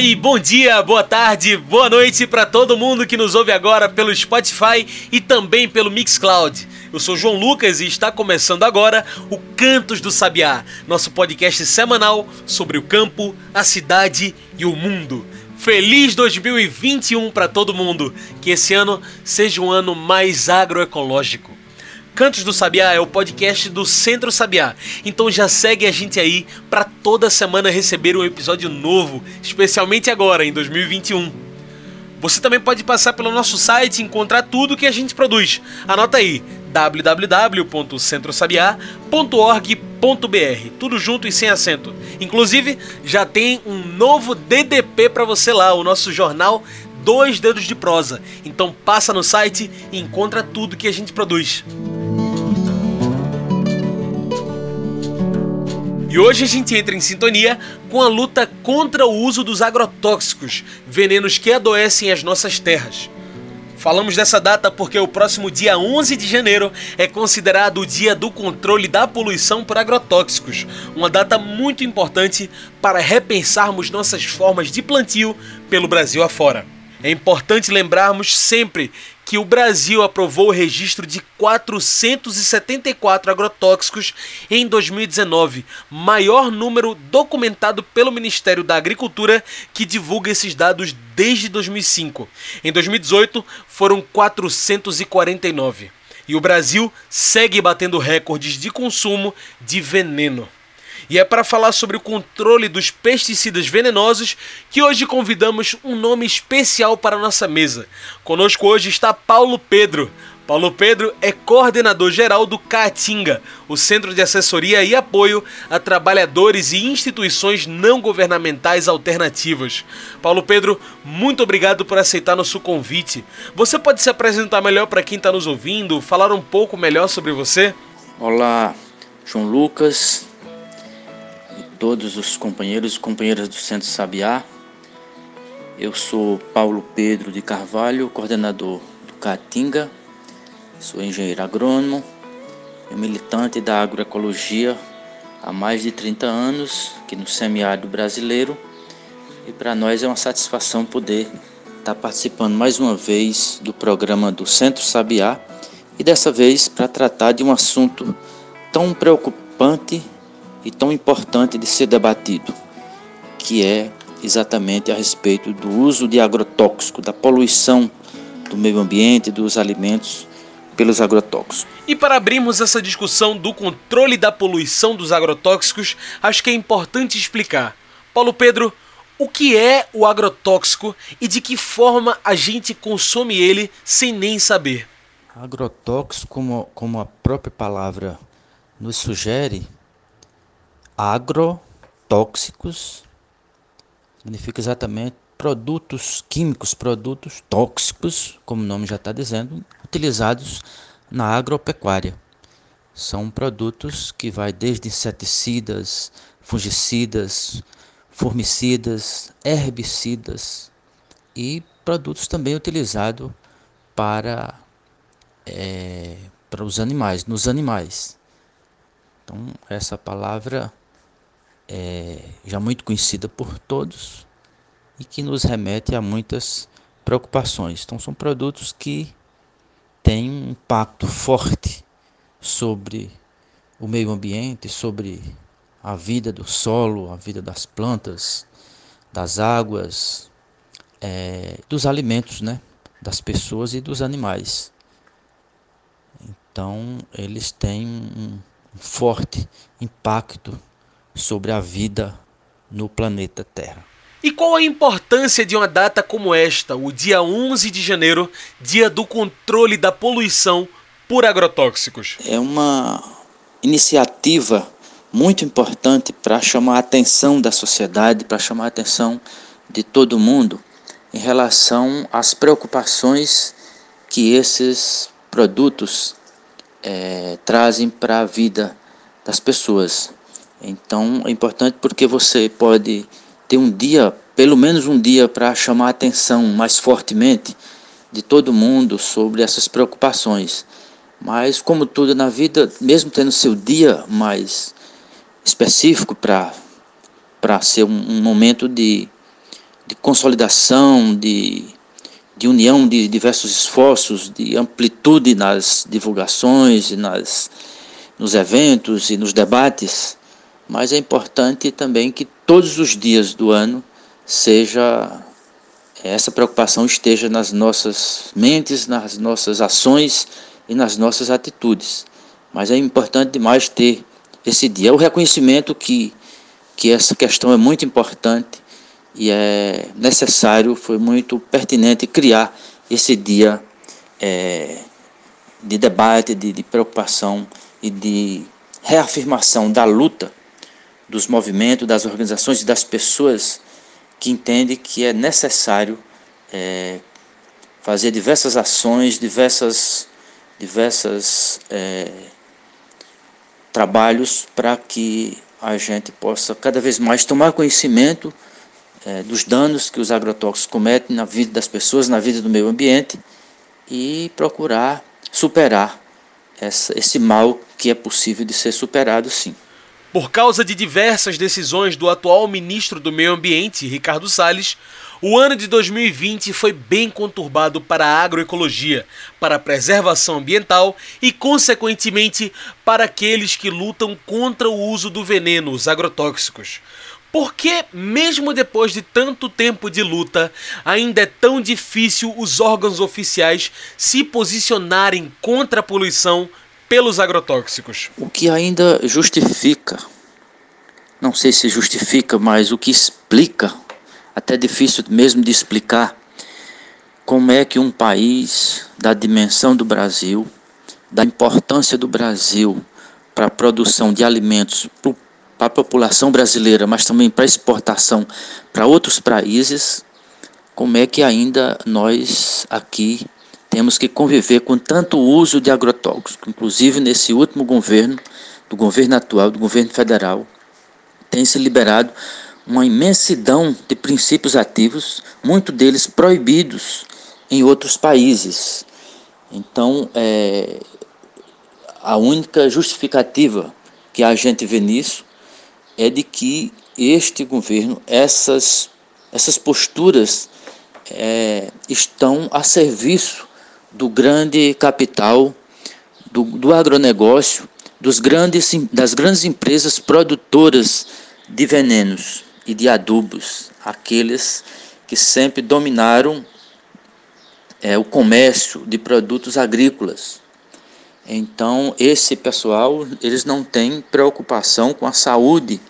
E bom dia, boa tarde, boa noite para todo mundo que nos ouve agora pelo Spotify e também pelo Mixcloud. Eu sou João Lucas e está começando agora o Cantos do Sabiá, nosso podcast semanal sobre o campo, a cidade e o mundo. Feliz 2021 para todo mundo! Que esse ano seja um ano mais agroecológico. Cantos do Sabiá é o podcast do Centro Sabiá. Então já segue a gente aí para toda semana receber um episódio novo, especialmente agora em 2021. Você também pode passar pelo nosso site e encontrar tudo que a gente produz. Anota aí www.centrosabiá.org.br, tudo junto e sem acento. Inclusive, já tem um novo DDP para você lá, o nosso jornal Dois Dedos de Prosa. Então passa no site e encontra tudo que a gente produz. E hoje a gente entra em sintonia com a luta contra o uso dos agrotóxicos, venenos que adoecem as nossas terras. Falamos dessa data porque o próximo dia 11 de janeiro é considerado o Dia do Controle da Poluição por Agrotóxicos, uma data muito importante para repensarmos nossas formas de plantio pelo Brasil afora. É importante lembrarmos sempre que o Brasil aprovou o registro de 474 agrotóxicos em 2019, maior número documentado pelo Ministério da Agricultura, que divulga esses dados desde 2005. Em 2018, foram 449. E o Brasil segue batendo recordes de consumo de veneno. E é para falar sobre o controle dos pesticidas venenosos que hoje convidamos um nome especial para a nossa mesa. Conosco hoje está Paulo Pedro. Paulo Pedro é coordenador geral do Caatinga, o Centro de Assessoria e Apoio a Trabalhadores e Instituições Não Governamentais Alternativas. Paulo Pedro, muito obrigado por aceitar nosso convite. Você pode se apresentar melhor para quem está nos ouvindo, falar um pouco melhor sobre você? Olá, João Lucas, todos os companheiros e companheiras do Centro Sabiá. Eu sou Paulo Pedro de Carvalho, coordenador do Caatinga, sou engenheiro agrônomo e militante da agroecologia há mais de 30 anos aqui no semiárido brasileiro. E para nós é uma satisfação poder estar participando mais uma vez do programa do Centro Sabiá. E dessa vez para tratar de um assunto tão preocupante e tão importante de ser debatido, que é exatamente a respeito do uso de agrotóxico, da poluição do meio ambiente, dos alimentos pelos agrotóxicos. E para abrirmos essa discussão do controle da poluição dos agrotóxicos, acho que é importante explicar. Paulo Pedro, o que é o agrotóxico e de que forma a gente consome ele sem nem saber? Agrotóxico, como, como a própria palavra nos sugere, agrotóxicos significa exatamente produtos químicos, produtos tóxicos, como o nome já está dizendo, utilizados na agropecuária. São produtos que vai desde inseticidas, fungicidas, formicidas, herbicidas e produtos também utilizados para, é, para os animais, nos animais. Então, essa palavra é, já muito conhecida por todos e que nos remete a muitas preocupações. Então, são produtos que têm um impacto forte sobre o meio ambiente, sobre a vida do solo, a vida das plantas, das águas, é, dos alimentos, né? das pessoas e dos animais. Então, eles têm um, um forte impacto sobre a vida no planeta Terra. E qual a importância de uma data como esta, o dia 11 de janeiro, dia do controle da poluição por agrotóxicos? É uma iniciativa muito importante para chamar a atenção da sociedade, para chamar a atenção de todo mundo em relação às preocupações que esses produtos é, trazem para a vida das pessoas. Então é importante porque você pode ter um dia, pelo menos um dia, para chamar a atenção mais fortemente de todo mundo sobre essas preocupações. Mas, como tudo na vida, mesmo tendo seu dia mais específico para ser um, um momento de, de consolidação, de, de união de diversos esforços, de amplitude nas divulgações, nas, nos eventos e nos debates, mas é importante também que todos os dias do ano seja essa preocupação esteja nas nossas mentes, nas nossas ações e nas nossas atitudes. Mas é importante demais ter esse dia. O reconhecimento que, que essa questão é muito importante e é necessário, foi muito pertinente criar esse dia é, de debate, de, de preocupação e de reafirmação da luta dos movimentos, das organizações e das pessoas que entendem que é necessário é, fazer diversas ações, diversas, diversas é, trabalhos para que a gente possa cada vez mais tomar conhecimento é, dos danos que os agrotóxicos cometem na vida das pessoas, na vida do meio ambiente e procurar superar essa, esse mal que é possível de ser superado sim. Por causa de diversas decisões do atual ministro do Meio Ambiente, Ricardo Salles, o ano de 2020 foi bem conturbado para a agroecologia, para a preservação ambiental e, consequentemente, para aqueles que lutam contra o uso do veneno, os agrotóxicos. Por que, mesmo depois de tanto tempo de luta, ainda é tão difícil os órgãos oficiais se posicionarem contra a poluição pelos agrotóxicos? O que ainda justifica, não sei se justifica, mas o que explica, até difícil mesmo de explicar, como é que um país da dimensão do Brasil, da importância do Brasil para a produção de alimentos para a população brasileira, mas também para exportação para outros países, como é que ainda nós aqui temos que conviver com tanto uso de agrotóxicos, inclusive nesse último governo, do governo atual, do governo federal, tem se liberado uma imensidão de princípios ativos, muitos deles proibidos em outros países. Então, é, a única justificativa que a gente vê nisso é de que este governo, essas, essas posturas é, estão a serviço do grande capital, do, do agronegócio, dos grandes, das grandes empresas produtoras de venenos e de adubos, aqueles que sempre dominaram é, o comércio de produtos agrícolas. Então, esse pessoal, eles não têm preocupação com a saúde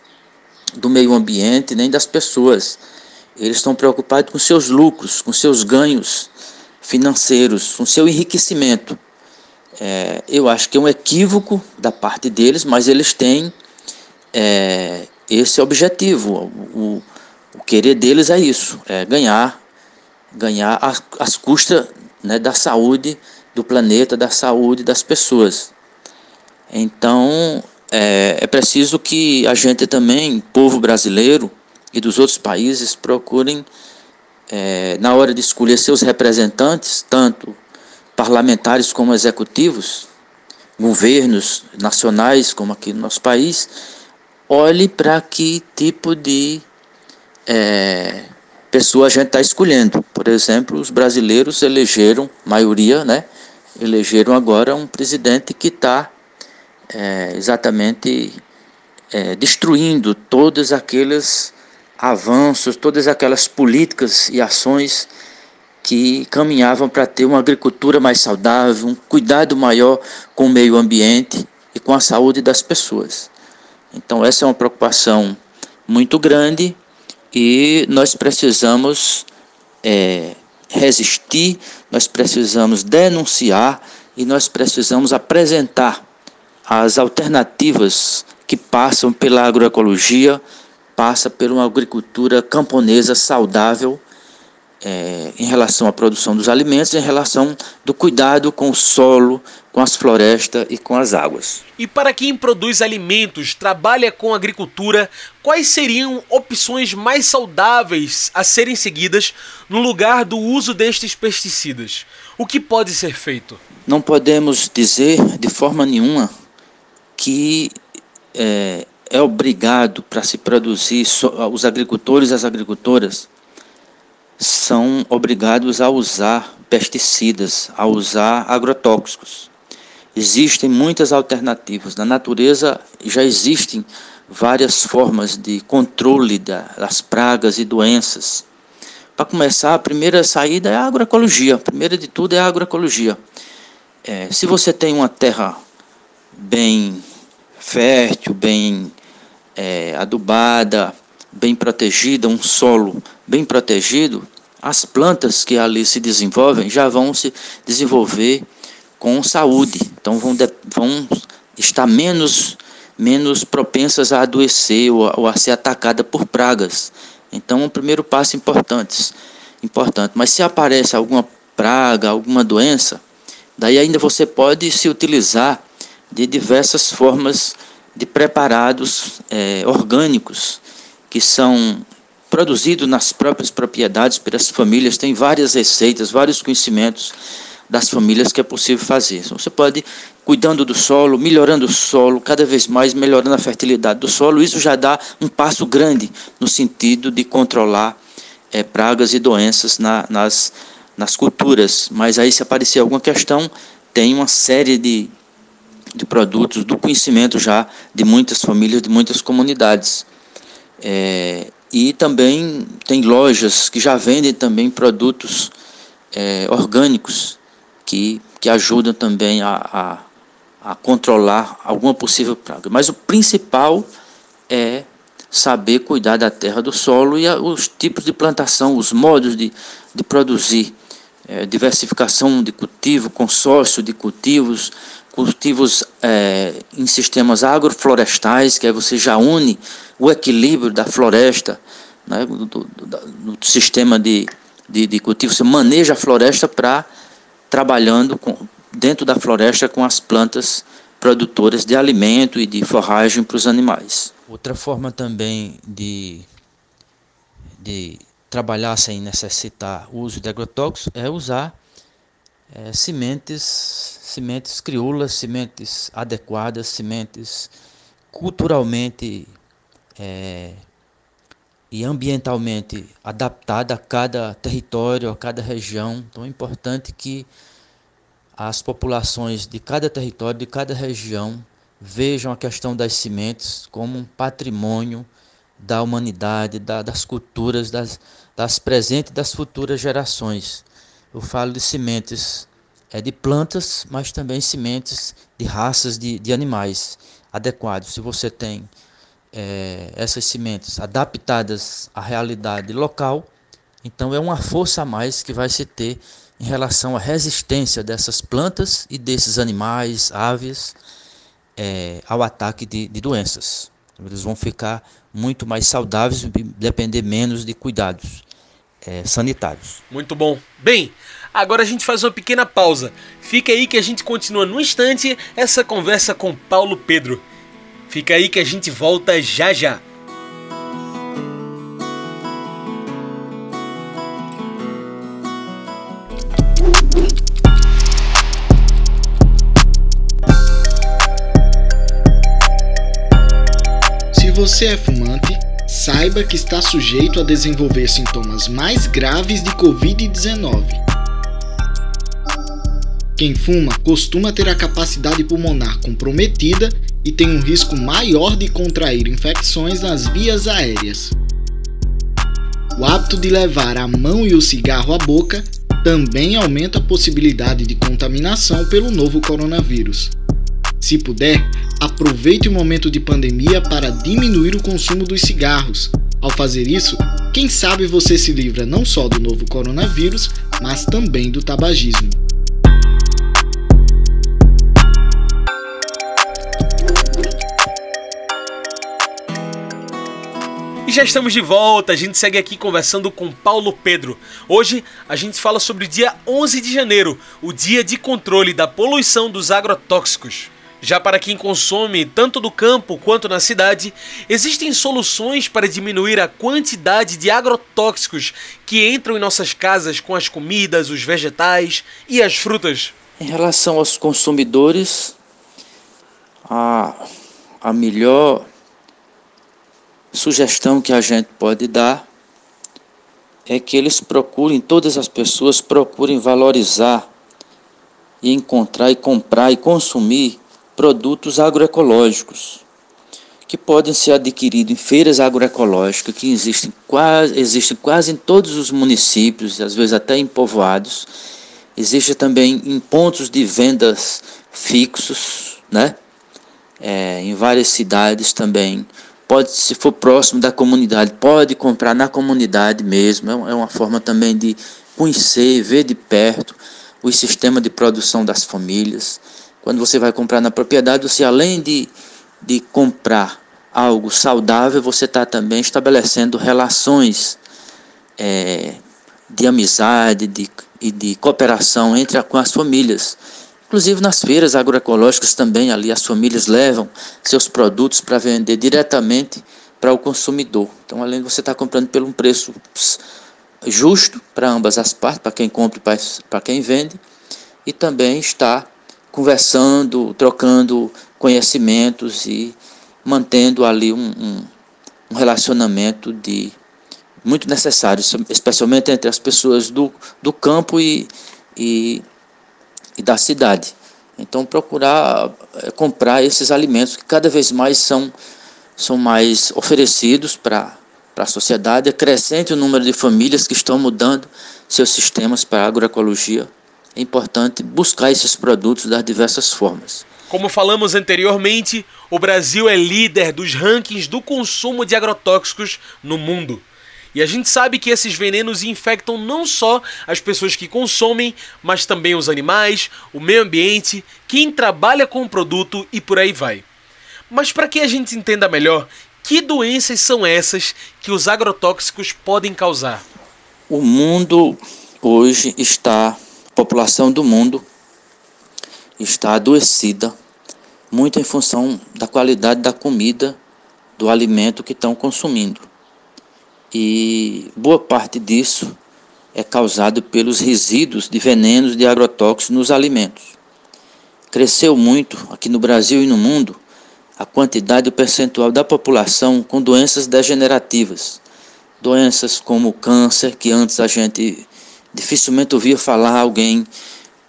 do meio ambiente nem das pessoas. Eles estão preocupados com seus lucros, com seus ganhos financeiros, com seu enriquecimento. É, eu acho que é um equívoco da parte deles, mas eles têm é, esse objetivo. O, o, querer deles é isso, é ganhar, ganhar as, as custas né, da saúde do planeta, da saúde das pessoas. Então é, é preciso que a gente também, povo brasileiro e dos outros países, procurem é, na hora de escolher seus representantes, tanto parlamentares como executivos, governos nacionais, como aqui no nosso país, olhe para que tipo de é, pessoa a gente está escolhendo. Por exemplo, os brasileiros elegeram, maioria, né? Elegeram agora um presidente que está é, exatamente é, destruindo todas aquelas avanços, todas aquelas políticas e ações que caminhavam para ter uma agricultura mais saudável, um cuidado maior com o meio ambiente e com a saúde das pessoas. Então, essa é uma preocupação muito grande e nós precisamos é, resistir, nós precisamos denunciar e nós precisamos apresentar as alternativas que passam pela agroecologia passa por uma agricultura camponesa saudável é, em relação à produção dos alimentos, em relação do cuidado com o solo, com as florestas e com as águas. E para quem produz alimentos, trabalha com agricultura, quais seriam opções mais saudáveis a serem seguidas no lugar do uso destes pesticidas? O que pode ser feito? Não podemos dizer de forma nenhuma que é, é obrigado para se produzir, os agricultores e as agricultoras são obrigados a usar pesticidas, a usar agrotóxicos. Existem muitas alternativas. Na natureza já existem várias formas de controle das pragas e doenças. Para começar, a primeira saída é a agroecologia. A primeira de tudo é a agroecologia. É, se você tem uma terra bem fértil, bem é, adubada, bem protegida, um solo bem protegido, as plantas que ali se desenvolvem já vão se desenvolver com saúde, então vão, de, vão estar menos, menos propensas a adoecer ou a, ou a ser atacada por pragas. Então, um primeiro passo importante, importante. Mas se aparece alguma praga, alguma doença, daí ainda você pode se utilizar de diversas formas de preparados é, orgânicos que são produzidos nas próprias propriedades pelas famílias. Tem várias receitas, vários conhecimentos das famílias que é possível fazer. Então, você pode cuidando do solo, melhorando o solo, cada vez mais melhorando a fertilidade do solo. Isso já dá um passo grande no sentido de controlar é, pragas e doenças na, nas, nas culturas. Mas aí, se aparecer alguma questão, tem uma série de de produtos, do conhecimento já de muitas famílias, de muitas comunidades. É, e também tem lojas que já vendem também produtos é, orgânicos que, que ajudam também a, a, a controlar alguma possível praga. Mas o principal é saber cuidar da terra, do solo e os tipos de plantação, os modos de, de produzir, é, diversificação de cultivo, consórcio de cultivos, cultivos é, em sistemas agroflorestais, que aí você já une o equilíbrio da floresta, né, do, do, do, sistema de, de, de, cultivo, você maneja a floresta para trabalhando com, dentro da floresta com as plantas produtoras de alimento e de forragem para os animais. Outra forma também de, de trabalhar sem necessitar o uso de agrotóxicos é usar é, sementes, sementes crioulas, sementes adequadas, sementes culturalmente é, e ambientalmente adaptadas a cada território, a cada região. Então é importante que as populações de cada território, de cada região, vejam a questão das sementes como um patrimônio da humanidade, da, das culturas, das, das presentes e das futuras gerações. Eu falo de sementes é, de plantas, mas também sementes de raças de, de animais adequados. Se você tem é, essas sementes adaptadas à realidade local, então é uma força a mais que vai se ter em relação à resistência dessas plantas e desses animais, aves, é, ao ataque de, de doenças. Eles vão ficar muito mais saudáveis e depender menos de cuidados é, sanitários. Muito bom. Bem, agora a gente faz uma pequena pausa. Fica aí que a gente continua no instante essa conversa com Paulo Pedro. Fica aí que a gente volta já já. Se você é fumante, saiba que está sujeito a desenvolver sintomas mais graves de Covid-19. Quem fuma costuma ter a capacidade pulmonar comprometida e tem um risco maior de contrair infecções nas vias aéreas. O hábito de levar a mão e o cigarro à boca também aumenta a possibilidade de contaminação pelo novo coronavírus. Se puder, aproveite o momento de pandemia para diminuir o consumo dos cigarros. Ao fazer isso, quem sabe você se livra não só do novo coronavírus, mas também do tabagismo. E já estamos de volta, a gente segue aqui conversando com Paulo Pedro. Hoje a gente fala sobre o dia 11 de janeiro, o dia de controle da poluição dos agrotóxicos. Já para quem consome tanto do campo quanto na cidade, existem soluções para diminuir a quantidade de agrotóxicos que entram em nossas casas com as comidas, os vegetais e as frutas. Em relação aos consumidores, a, a melhor sugestão que a gente pode dar é que eles procurem, todas as pessoas procurem valorizar e encontrar e comprar e consumir produtos agroecológicos que podem ser adquiridos em feiras agroecológicas que existem quase, existem quase em todos os municípios, às vezes até em povoados. Existe também em pontos de vendas fixos, né? É, em várias cidades também pode, se for próximo da comunidade, pode comprar na comunidade mesmo. É, é uma forma também de conhecer, ver de perto o sistema de produção das famílias. Quando você vai comprar na propriedade, você além de, de comprar algo saudável, você está também estabelecendo relações é, de amizade de, e de cooperação entre com as famílias. Inclusive nas feiras agroecológicas também ali as famílias levam seus produtos para vender diretamente para o consumidor. Então além de você estar tá comprando pelo um preço justo para ambas as partes, para quem compra e para quem vende, e também está conversando, trocando conhecimentos e mantendo ali um, um, um relacionamento de muito necessário, especialmente entre as pessoas do, do campo e, e e da cidade. Então procurar é, comprar esses alimentos que cada vez mais são, são mais oferecidos para a sociedade, acrescente o número de famílias que estão mudando seus sistemas para a agroecologia. É importante buscar esses produtos das diversas formas. Como falamos anteriormente, o Brasil é líder dos rankings do consumo de agrotóxicos no mundo. E a gente sabe que esses venenos infectam não só as pessoas que consomem, mas também os animais, o meio ambiente, quem trabalha com o produto e por aí vai. Mas para que a gente entenda melhor, que doenças são essas que os agrotóxicos podem causar? O mundo hoje está, a população do mundo está adoecida, muito em função da qualidade da comida, do alimento que estão consumindo e boa parte disso é causado pelos resíduos de venenos de agrotóxicos nos alimentos. Cresceu muito aqui no Brasil e no mundo a quantidade e o percentual da população com doenças degenerativas, doenças como câncer, que antes a gente dificilmente ouvia falar alguém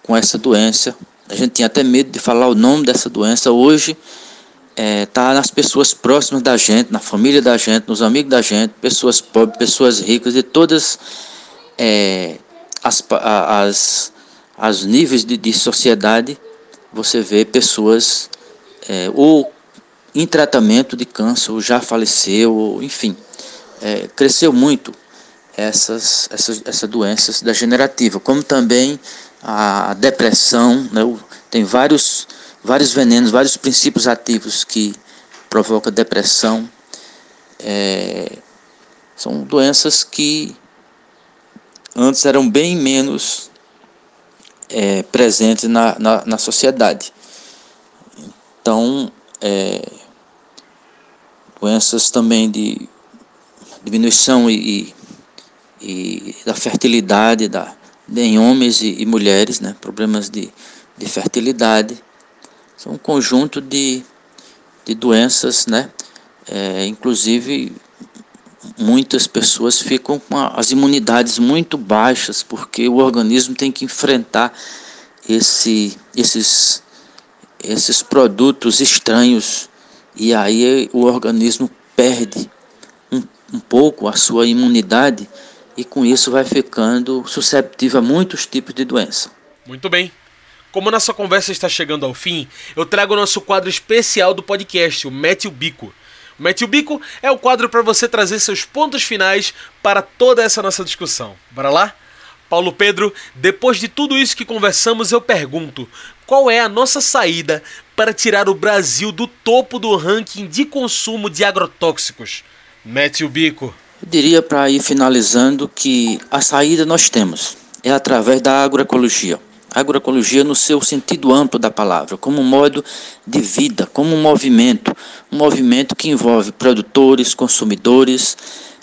com essa doença. A gente tinha até medo de falar o nome dessa doença. Hoje é, tá nas pessoas próximas da gente, na família da gente, nos amigos da gente, pessoas pobres, pessoas ricas, de todas é, as, as, as níveis de, de sociedade, você vê pessoas é, ou em tratamento de câncer, ou já faleceu, ou, enfim, é, cresceu muito essas, essas, essas doenças degenerativas, como também a depressão, né, tem vários vários venenos, vários princípios ativos que provocam depressão. É, são doenças que antes eram bem menos é, presentes na, na, na, sociedade. Então, é, doenças também de diminuição e, e, da fertilidade da, em homens e, e mulheres, né, problemas de, de fertilidade são um conjunto de, de doenças, né? É, inclusive, muitas pessoas ficam com as imunidades muito baixas, porque o organismo tem que enfrentar esse, esses, esses produtos estranhos, e aí o organismo perde um, um pouco a sua imunidade e com isso vai ficando susceptível a muitos tipos de doença. Muito bem. Como nossa conversa está chegando ao fim, eu trago o nosso quadro especial do podcast, o Mete o Bico. O Mete o Bico é o quadro para você trazer seus pontos finais para toda essa nossa discussão. Bora lá? Paulo Pedro, depois de tudo isso que conversamos, eu pergunto: qual é a nossa saída para tirar o Brasil do topo do ranking de consumo de agrotóxicos? Mete o bico. Eu diria para ir finalizando que a saída nós temos é através da agroecologia. Agroecologia no seu sentido amplo da palavra, como um modo de vida, como um movimento, um movimento que envolve produtores, consumidores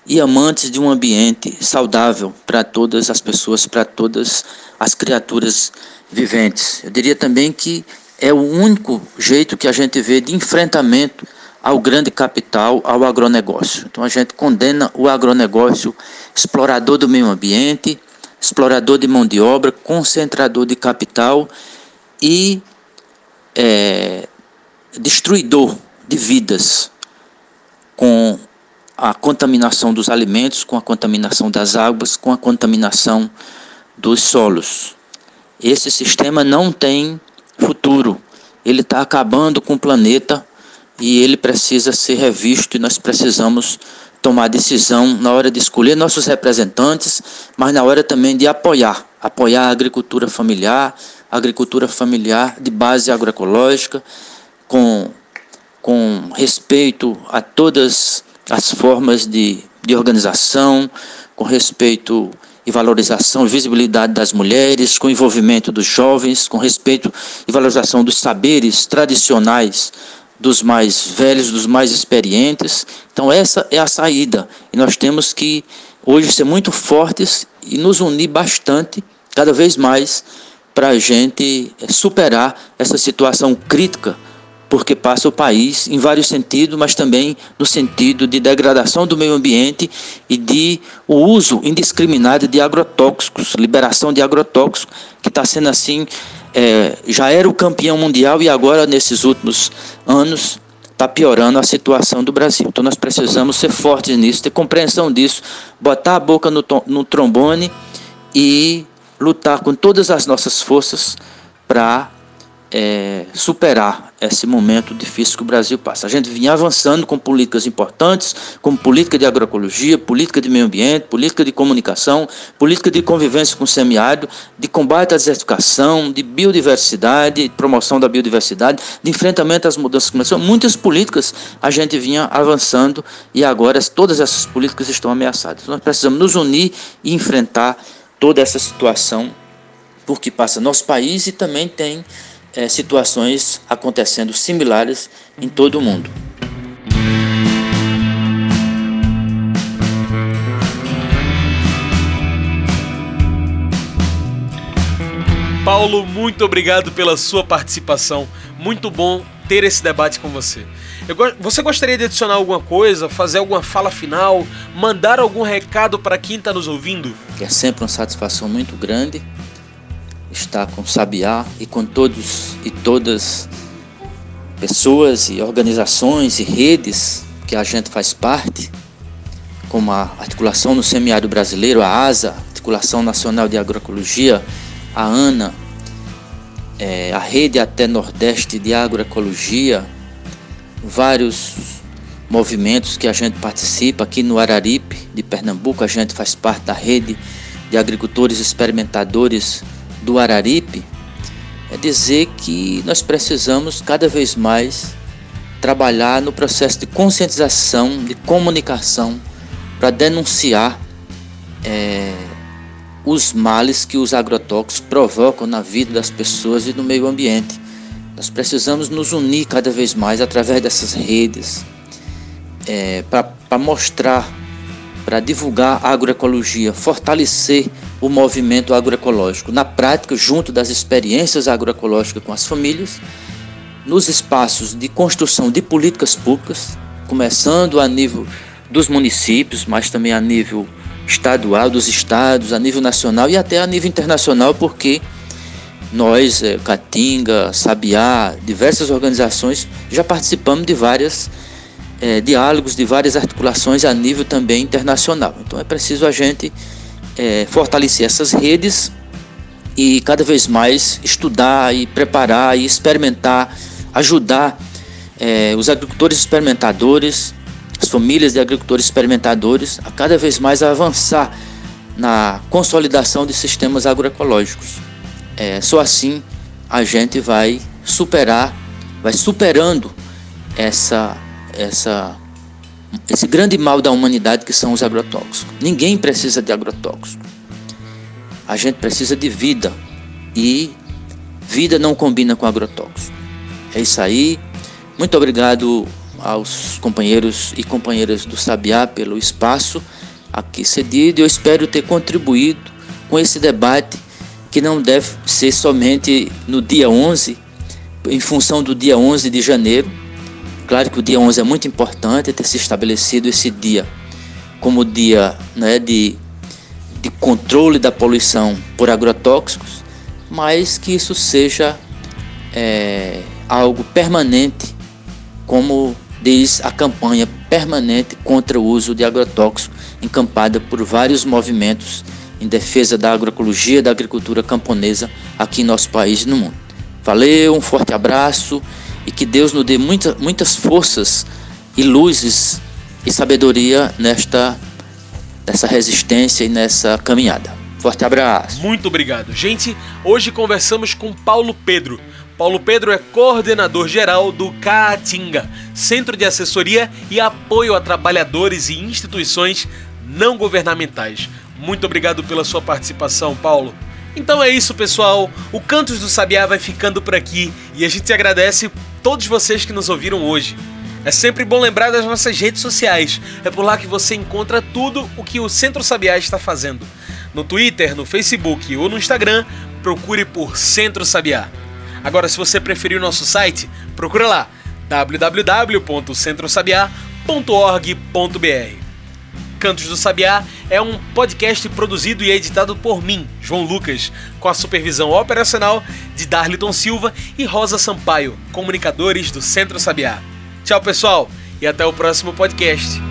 e amantes de um ambiente saudável para todas as pessoas, para todas as criaturas viventes. Eu diria também que é o único jeito que a gente vê de enfrentamento ao grande capital, ao agronegócio. Então a gente condena o agronegócio explorador do meio ambiente, explorador de mão de obra, concentrador de capital e é, destruidor de vidas, com a contaminação dos alimentos, com a contaminação das águas, com a contaminação dos solos. Esse sistema não tem futuro. Ele está acabando com o planeta e ele precisa ser revisto e nós precisamos tomar decisão na hora de escolher nossos representantes, mas na hora também de apoiar, apoiar a agricultura familiar, a agricultura familiar de base agroecológica, com, com respeito a todas as formas de, de organização, com respeito e valorização e visibilidade das mulheres, com envolvimento dos jovens, com respeito e valorização dos saberes tradicionais dos mais velhos, dos mais experientes. Então essa é a saída. E nós temos que hoje ser muito fortes e nos unir bastante, cada vez mais, para a gente eh, superar essa situação crítica porque passa o país em vários sentidos, mas também no sentido de degradação do meio ambiente e de o uso indiscriminado de agrotóxicos, liberação de agrotóxicos, que está sendo assim é, já era o campeão mundial e agora, nesses últimos anos, está piorando a situação do Brasil. Então nós precisamos ser fortes nisso, ter compreensão disso, botar a boca no, no trombone e lutar com todas as nossas forças para é, superar esse momento difícil que o Brasil passa. A gente vinha avançando com políticas importantes, como política de agroecologia, política de meio ambiente, política de comunicação, política de convivência com o semiárido, de combate à desertificação, de biodiversidade, de promoção da biodiversidade, de enfrentamento às mudanças climáticas. Muitas políticas a gente vinha avançando e agora todas essas políticas estão ameaçadas. Nós precisamos nos unir e enfrentar toda essa situação por que passa nosso país e também tem é, situações acontecendo similares em todo o mundo. Paulo, muito obrigado pela sua participação. Muito bom ter esse debate com você. Eu, você gostaria de adicionar alguma coisa, fazer alguma fala final, mandar algum recado para quem está nos ouvindo? É sempre uma satisfação muito grande está com Sabiá e com todos e todas pessoas e organizações e redes que a gente faz parte, como a Articulação no Semiárido Brasileiro, a ASA, Articulação Nacional de Agroecologia, a ANA, é, a Rede Até Nordeste de Agroecologia, vários movimentos que a gente participa aqui no Araripe de Pernambuco, a gente faz parte da rede de agricultores experimentadores do Araripe é dizer que nós precisamos cada vez mais trabalhar no processo de conscientização, de comunicação, para denunciar é, os males que os agrotóxicos provocam na vida das pessoas e no meio ambiente. Nós precisamos nos unir cada vez mais através dessas redes é, para mostrar, para divulgar a agroecologia, fortalecer o movimento agroecológico na prática, junto das experiências agroecológicas com as famílias, nos espaços de construção de políticas públicas, começando a nível dos municípios, mas também a nível estadual, dos estados, a nível nacional e até a nível internacional, porque nós, é, Catinga, Sabiá, diversas organizações, já participamos de vários é, diálogos, de várias articulações a nível também internacional. Então é preciso a gente é, fortalecer essas redes e cada vez mais estudar e preparar e experimentar, ajudar é, os agricultores experimentadores, as famílias de agricultores experimentadores a cada vez mais avançar na consolidação de sistemas agroecológicos. É, só assim a gente vai superar, vai superando essa, essa esse grande mal da humanidade que são os agrotóxicos. Ninguém precisa de agrotóxico. A gente precisa de vida e vida não combina com agrotóxico. É isso aí. Muito obrigado aos companheiros e companheiras do Sabiá pelo espaço aqui cedido. Eu espero ter contribuído com esse debate que não deve ser somente no dia 11, em função do dia 11 de janeiro. Claro que o dia 11 é muito importante ter se estabelecido esse dia como dia né, de, de controle da poluição por agrotóxicos, mas que isso seja é, algo permanente, como diz a campanha permanente contra o uso de agrotóxicos, encampada por vários movimentos em defesa da agroecologia da agricultura camponesa aqui em nosso país e no mundo. Valeu, um forte abraço e que Deus nos dê muita, muitas forças e luzes e sabedoria nesta nessa resistência e nessa caminhada. Forte abraço. Muito obrigado. Gente, hoje conversamos com Paulo Pedro. Paulo Pedro é coordenador geral do Caatinga, Centro de Assessoria e Apoio a Trabalhadores e Instituições Não Governamentais. Muito obrigado pela sua participação, Paulo. Então é isso, pessoal. O Cantos do Sabiá vai ficando por aqui e a gente agradece todos vocês que nos ouviram hoje. É sempre bom lembrar das nossas redes sociais. É por lá que você encontra tudo o que o Centro Sabiá está fazendo. No Twitter, no Facebook ou no Instagram, procure por Centro Sabiá. Agora, se você preferir o nosso site, procura lá www.centrosabiá.org.br. Cantos do Sabiá é um podcast produzido e editado por mim, João Lucas, com a supervisão operacional de Darliton Silva e Rosa Sampaio, comunicadores do Centro Sabiá. Tchau, pessoal, e até o próximo podcast.